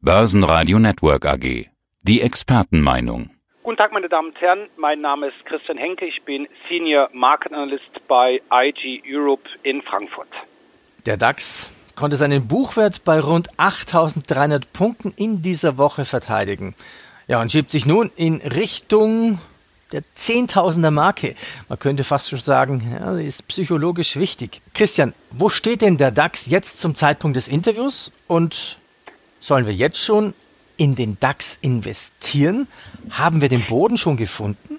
Börsenradio Network AG. Die Expertenmeinung. Guten Tag, meine Damen und Herren. Mein Name ist Christian Henke. Ich bin Senior Market Analyst bei IG Europe in Frankfurt. Der DAX konnte seinen Buchwert bei rund 8300 Punkten in dieser Woche verteidigen. Ja, und schiebt sich nun in Richtung der Zehntausender Marke. Man könnte fast schon sagen, ja, ist psychologisch wichtig. Christian, wo steht denn der DAX jetzt zum Zeitpunkt des Interviews? Und sollen wir jetzt schon in den DAX investieren? Haben wir den Boden schon gefunden?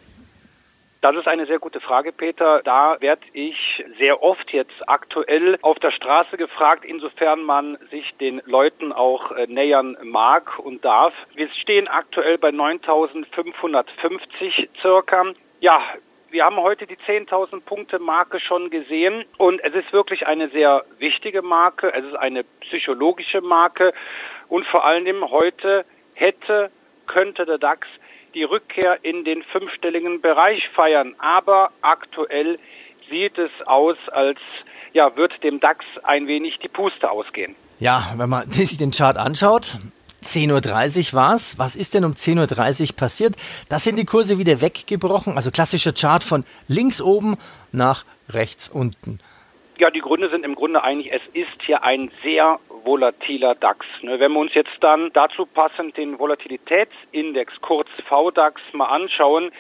Das ist eine sehr gute Frage, Peter. Da werde ich sehr oft jetzt aktuell auf der Straße gefragt, insofern man sich den Leuten auch äh, nähern mag und darf. Wir stehen aktuell bei 9550 circa. Ja, wir haben heute die 10.000 Punkte Marke schon gesehen und es ist wirklich eine sehr wichtige Marke. Es ist eine psychologische Marke und vor allem heute hätte, könnte der DAX die Rückkehr in den fünfstelligen Bereich feiern. Aber aktuell sieht es aus, als ja, wird dem DAX ein wenig die Puste ausgehen. Ja, wenn man sich den Chart anschaut, 10.30 Uhr war es. Was ist denn um 10.30 Uhr passiert? Da sind die Kurse wieder weggebrochen. Also klassischer Chart von links oben nach rechts unten. Ja, die Gründe sind im Grunde eigentlich, es ist hier ein sehr volatiler DAX. Ne? Wenn wir uns jetzt dann dazu passend den Volatilitätsindex, kurz VDAX, mal anschauen,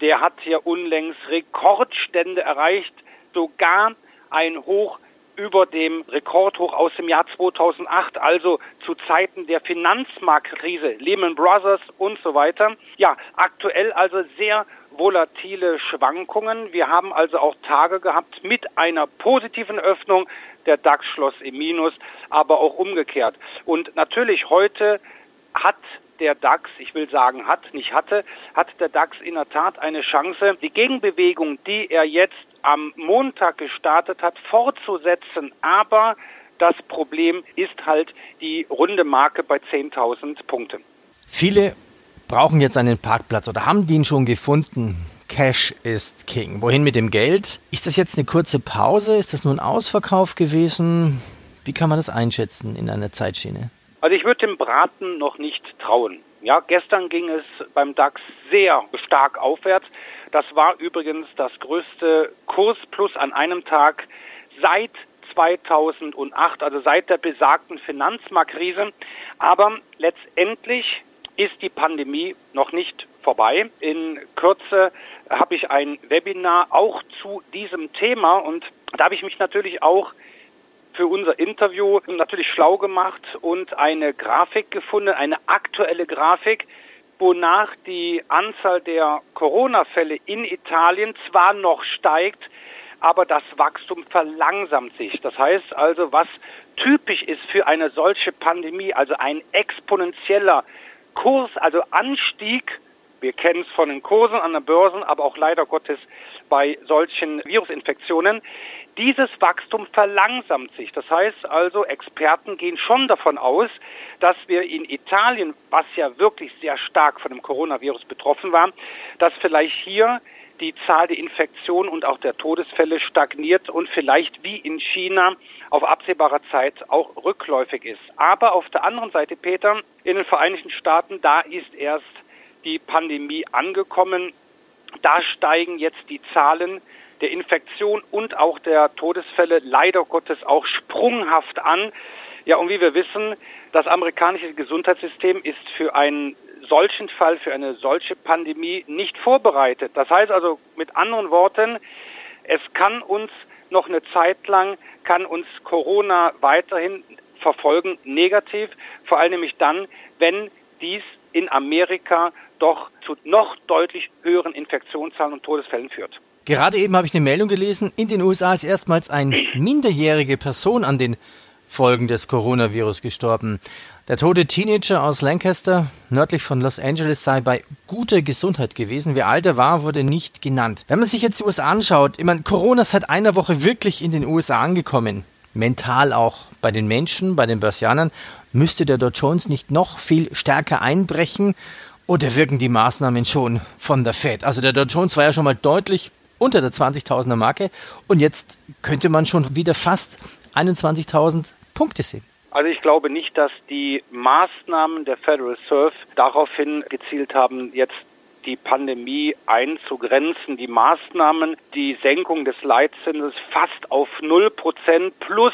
der hat hier unlängst Rekordstände erreicht, sogar ein Hoch über dem Rekordhoch aus dem Jahr 2008, also zu Zeiten der Finanzmarktkrise, Lehman Brothers und so weiter. Ja, aktuell also sehr volatile Schwankungen. Wir haben also auch Tage gehabt mit einer positiven Öffnung. Der DAX schloss im Minus, aber auch umgekehrt. Und natürlich heute hat der DAX, ich will sagen hat, nicht hatte, hat der DAX in der Tat eine Chance, die Gegenbewegung, die er jetzt am Montag gestartet hat, fortzusetzen. Aber das Problem ist halt die runde Marke bei 10.000 Punkten. Viele brauchen jetzt einen Parkplatz oder haben den schon gefunden. Cash ist King. Wohin mit dem Geld? Ist das jetzt eine kurze Pause? Ist das nur ein Ausverkauf gewesen? Wie kann man das einschätzen in einer Zeitschiene? Also ich würde dem Braten noch nicht trauen. Ja, gestern ging es beim DAX sehr stark aufwärts. Das war übrigens das größte Kursplus an einem Tag seit 2008, also seit der besagten Finanzmarktkrise. Aber letztendlich ist die Pandemie noch nicht vorbei. In Kürze habe ich ein Webinar auch zu diesem Thema und da habe ich mich natürlich auch für unser Interview natürlich schlau gemacht und eine Grafik gefunden, eine aktuelle Grafik, wonach die Anzahl der Corona-Fälle in Italien zwar noch steigt, aber das Wachstum verlangsamt sich. Das heißt also, was typisch ist für eine solche Pandemie, also ein exponentieller Kurs, also Anstieg, wir kennen es von den Kursen an den Börsen, aber auch leider Gottes bei solchen Virusinfektionen, dieses Wachstum verlangsamt sich. Das heißt also, Experten gehen schon davon aus, dass wir in Italien, was ja wirklich sehr stark von dem Coronavirus betroffen war, dass vielleicht hier die Zahl der Infektionen und auch der Todesfälle stagniert und vielleicht wie in China auf absehbare Zeit auch rückläufig ist. Aber auf der anderen Seite, Peter, in den Vereinigten Staaten, da ist erst die Pandemie angekommen. Da steigen jetzt die Zahlen der Infektion und auch der Todesfälle leider Gottes auch sprunghaft an. Ja, und wie wir wissen, das amerikanische Gesundheitssystem ist für einen solchen Fall, für eine solche Pandemie nicht vorbereitet. Das heißt also mit anderen Worten, es kann uns noch eine Zeit lang, kann uns Corona weiterhin verfolgen, negativ, vor allem nämlich dann, wenn dies in Amerika doch zu noch deutlich höheren Infektionszahlen und Todesfällen führt. Gerade eben habe ich eine Meldung gelesen, in den USA ist erstmals eine minderjährige Person an den Folgen des Coronavirus gestorben. Der tote Teenager aus Lancaster, nördlich von Los Angeles, sei bei guter Gesundheit gewesen. Wer alt er war, wurde nicht genannt. Wenn man sich jetzt die USA anschaut, ich meine, Corona ist seit einer Woche wirklich in den USA angekommen. Mental auch bei den Menschen, bei den Börsianern. Müsste der Dow Jones nicht noch viel stärker einbrechen? Oder wirken die Maßnahmen schon von der Fed? Also der Dow Jones war ja schon mal deutlich unter der 20.000er Marke und jetzt könnte man schon wieder fast 21.000 Punkte sehen. Also ich glaube nicht, dass die Maßnahmen der Federal Reserve daraufhin gezielt haben, jetzt die Pandemie einzugrenzen. Die Maßnahmen, die Senkung des Leitzinses fast auf null Prozent plus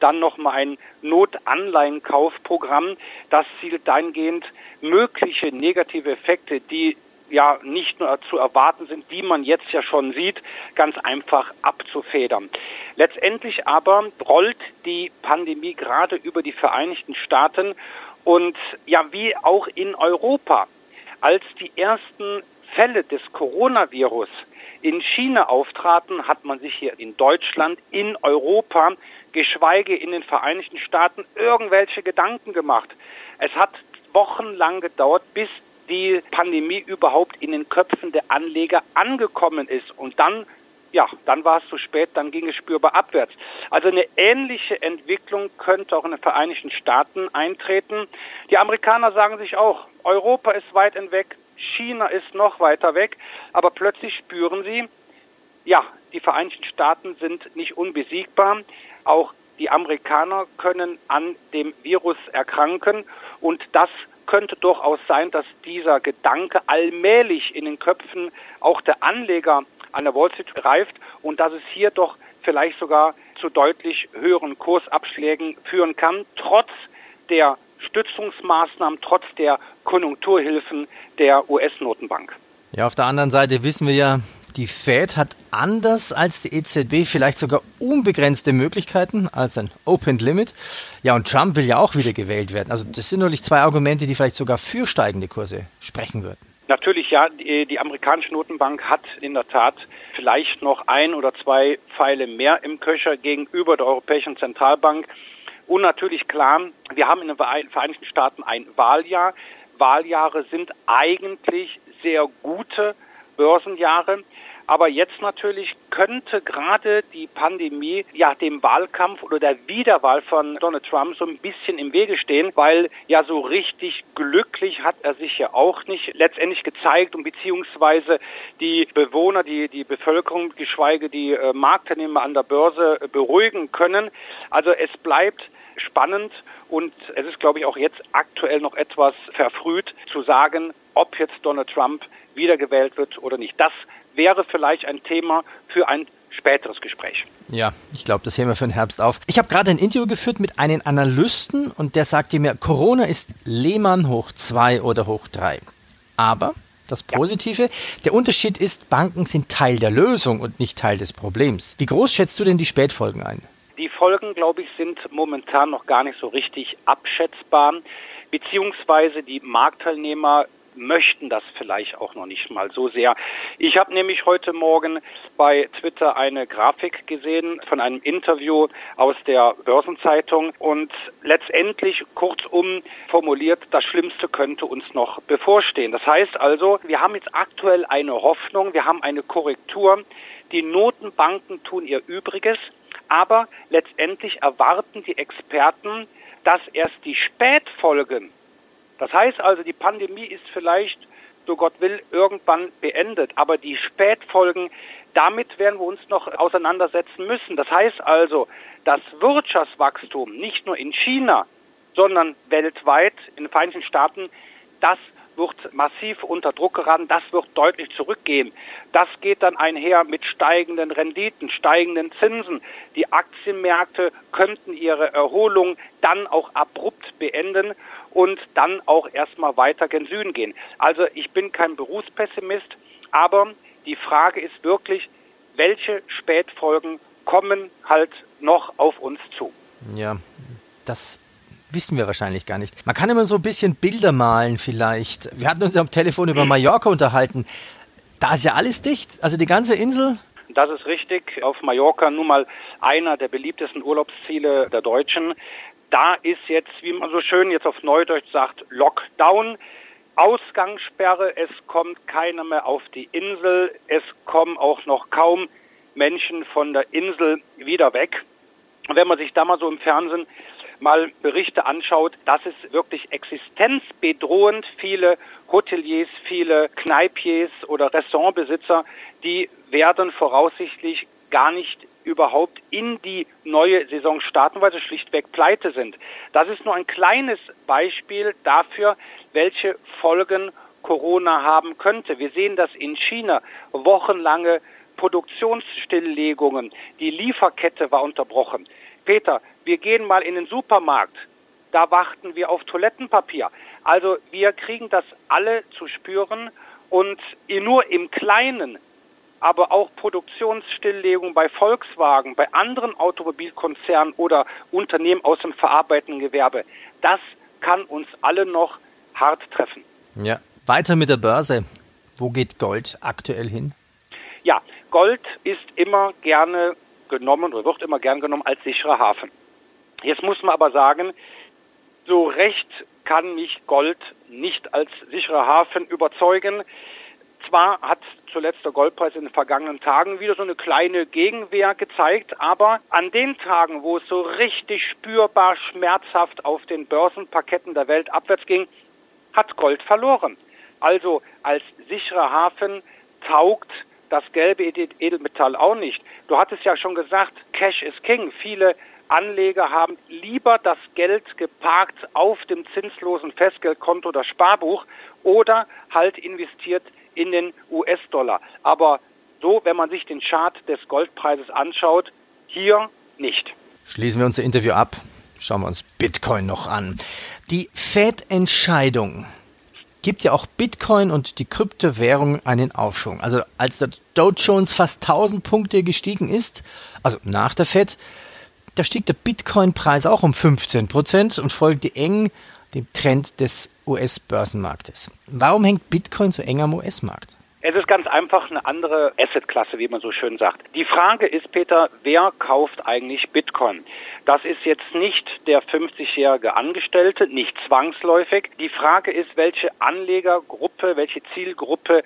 dann nochmal ein Notanleihenkaufprogramm. Das zielt dahingehend mögliche negative Effekte, die ja nicht nur zu erwarten sind, die man jetzt ja schon sieht, ganz einfach abzufedern. Letztendlich aber rollt die Pandemie gerade über die Vereinigten Staaten und ja, wie auch in Europa. Als die ersten Fälle des Coronavirus in China auftraten, hat man sich hier in Deutschland, in Europa, geschweige in den Vereinigten Staaten irgendwelche Gedanken gemacht. Es hat wochenlang gedauert, bis die Pandemie überhaupt in den Köpfen der Anleger angekommen ist. Und dann, ja, dann war es zu spät, dann ging es spürbar abwärts. Also eine ähnliche Entwicklung könnte auch in den Vereinigten Staaten eintreten. Die Amerikaner sagen sich auch, Europa ist weit hinweg, China ist noch weiter weg, aber plötzlich spüren sie, ja, die Vereinigten Staaten sind nicht unbesiegbar. Auch die Amerikaner können an dem Virus erkranken und das könnte durchaus sein, dass dieser Gedanke allmählich in den Köpfen auch der Anleger an der Wall Street greift und dass es hier doch vielleicht sogar zu deutlich höheren Kursabschlägen führen kann, trotz der Stützungsmaßnahmen, trotz der Konjunkturhilfen der US-Notenbank. Ja, auf der anderen Seite wissen wir ja, die Fed hat anders als die EZB vielleicht sogar unbegrenzte Möglichkeiten als ein Open Limit. Ja, und Trump will ja auch wieder gewählt werden. Also das sind natürlich zwei Argumente, die vielleicht sogar für steigende Kurse sprechen würden. Natürlich ja, die, die amerikanische Notenbank hat in der Tat vielleicht noch ein oder zwei Pfeile mehr im Köcher gegenüber der Europäischen Zentralbank. Und natürlich klar, wir haben in den Vereinigten Staaten ein Wahljahr. Wahljahre sind eigentlich sehr gute Börsenjahre. Aber jetzt natürlich könnte gerade die Pandemie ja dem Wahlkampf oder der Wiederwahl von Donald Trump so ein bisschen im Wege stehen, weil ja so richtig glücklich hat er sich ja auch nicht letztendlich gezeigt und beziehungsweise die Bewohner, die, die Bevölkerung, geschweige die äh, Marktteilnehmer an der Börse äh, beruhigen können. Also es bleibt spannend und es ist, glaube ich, auch jetzt aktuell noch etwas verfrüht zu sagen, ob jetzt Donald Trump wiedergewählt wird oder nicht. Das wäre vielleicht ein Thema für ein späteres Gespräch. Ja, ich glaube, das heben wir für den Herbst auf. Ich habe gerade ein Interview geführt mit einem Analysten und der sagte mir, Corona ist Lehmann hoch 2 oder hoch 3. Aber das Positive, ja. der Unterschied ist, Banken sind Teil der Lösung und nicht Teil des Problems. Wie groß schätzt du denn die Spätfolgen ein? Die Folgen, glaube ich, sind momentan noch gar nicht so richtig abschätzbar, beziehungsweise die Marktteilnehmer möchten das vielleicht auch noch nicht mal so sehr. Ich habe nämlich heute Morgen bei Twitter eine Grafik gesehen von einem Interview aus der Börsenzeitung und letztendlich kurzum formuliert, das Schlimmste könnte uns noch bevorstehen. Das heißt also, wir haben jetzt aktuell eine Hoffnung, wir haben eine Korrektur. Die Notenbanken tun ihr Übriges, aber letztendlich erwarten die Experten, dass erst die Spätfolgen das heißt also, die Pandemie ist vielleicht, so Gott will, irgendwann beendet, aber die Spätfolgen, damit werden wir uns noch auseinandersetzen müssen. Das heißt also, das Wirtschaftswachstum nicht nur in China, sondern weltweit in den Vereinigten Staaten, das wird massiv unter Druck geraten, das wird deutlich zurückgehen. Das geht dann einher mit steigenden Renditen, steigenden Zinsen. Die Aktienmärkte könnten ihre Erholung dann auch abrupt beenden und dann auch erstmal weiter gen Süden gehen. Also ich bin kein Berufspessimist, aber die Frage ist wirklich, welche Spätfolgen kommen halt noch auf uns zu? Ja, das wissen wir wahrscheinlich gar nicht. Man kann immer so ein bisschen Bilder malen vielleicht. Wir hatten uns am Telefon über Mallorca unterhalten. Da ist ja alles dicht, also die ganze Insel. Das ist richtig. Auf Mallorca nun mal einer der beliebtesten Urlaubsziele der Deutschen da ist jetzt, wie man so schön jetzt auf Neudeutsch sagt, Lockdown. Ausgangssperre, es kommt keiner mehr auf die Insel, es kommen auch noch kaum Menschen von der Insel wieder weg. wenn man sich da mal so im Fernsehen mal Berichte anschaut, dass es wirklich existenzbedrohend viele Hoteliers, viele Kneipiers oder Restaurantbesitzer, die werden voraussichtlich gar nicht überhaupt in die neue Saison starten, weil sie schlichtweg pleite sind. Das ist nur ein kleines Beispiel dafür, welche Folgen Corona haben könnte. Wir sehen das in China wochenlange Produktionsstilllegungen. Die Lieferkette war unterbrochen. Peter, wir gehen mal in den Supermarkt. Da warten wir auf Toilettenpapier. Also wir kriegen das alle zu spüren und nur im Kleinen aber auch Produktionsstilllegung bei Volkswagen, bei anderen Automobilkonzernen oder Unternehmen aus dem verarbeitenden Gewerbe. Das kann uns alle noch hart treffen. Ja, weiter mit der Börse. Wo geht Gold aktuell hin? Ja, Gold ist immer gerne genommen oder wird immer gern genommen als sicherer Hafen. Jetzt muss man aber sagen, so recht kann mich Gold nicht als sicherer Hafen überzeugen. Zwar hat zuletzt der Goldpreis in den vergangenen Tagen wieder so eine kleine Gegenwehr gezeigt, aber an den Tagen, wo es so richtig spürbar schmerzhaft auf den Börsenparketten der Welt abwärts ging, hat Gold verloren. Also als sicherer Hafen taugt das gelbe Edelmetall auch nicht. Du hattest ja schon gesagt, Cash is King. Viele Anleger haben lieber das Geld geparkt auf dem zinslosen Festgeldkonto oder Sparbuch oder halt investiert in den US-Dollar. Aber so, wenn man sich den Chart des Goldpreises anschaut, hier nicht. Schließen wir unser Interview ab. Schauen wir uns Bitcoin noch an. Die Fed-Entscheidung gibt ja auch Bitcoin und die Kryptowährung einen Aufschwung. Also als der Dow Jones fast 1000 Punkte gestiegen ist, also nach der Fed, da stieg der Bitcoin-Preis auch um 15 Prozent und folgte eng dem Trend des US-Börsenmarktes. Warum hängt Bitcoin so eng am US-Markt? Es ist ganz einfach eine andere Assetklasse, wie man so schön sagt. Die Frage ist, Peter, wer kauft eigentlich Bitcoin? Das ist jetzt nicht der 50-jährige Angestellte, nicht zwangsläufig. Die Frage ist, welche Anlegergruppe, welche Zielgruppe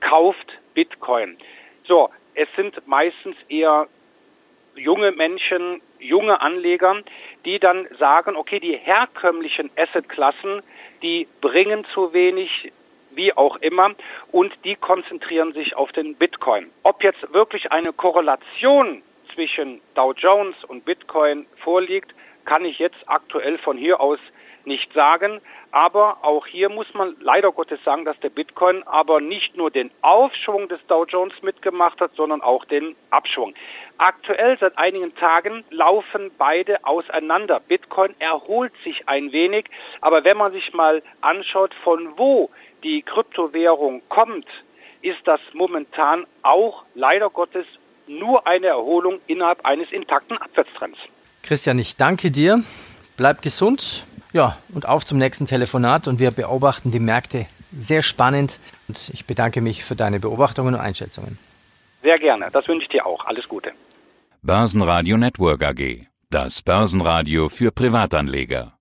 kauft Bitcoin? So, es sind meistens eher junge Menschen, junge Anleger, die dann sagen, okay, die herkömmlichen Assetklassen, die bringen zu wenig, wie auch immer, und die konzentrieren sich auf den Bitcoin. Ob jetzt wirklich eine Korrelation zwischen Dow Jones und Bitcoin vorliegt, kann ich jetzt aktuell von hier aus nicht sagen. Aber auch hier muss man leider Gottes sagen, dass der Bitcoin aber nicht nur den Aufschwung des Dow Jones mitgemacht hat, sondern auch den Abschwung. Aktuell seit einigen Tagen laufen beide auseinander. Bitcoin erholt sich ein wenig, aber wenn man sich mal anschaut, von wo die Kryptowährung kommt, ist das momentan auch leider Gottes nur eine Erholung innerhalb eines intakten Abwärtstrends. Christian, ich danke dir. Bleib gesund. Ja, und auf zum nächsten Telefonat und wir beobachten die Märkte sehr spannend und ich bedanke mich für deine Beobachtungen und Einschätzungen. Sehr gerne, das wünsche ich dir auch. Alles Gute. Börsenradio Network AG. Das Börsenradio für Privatanleger.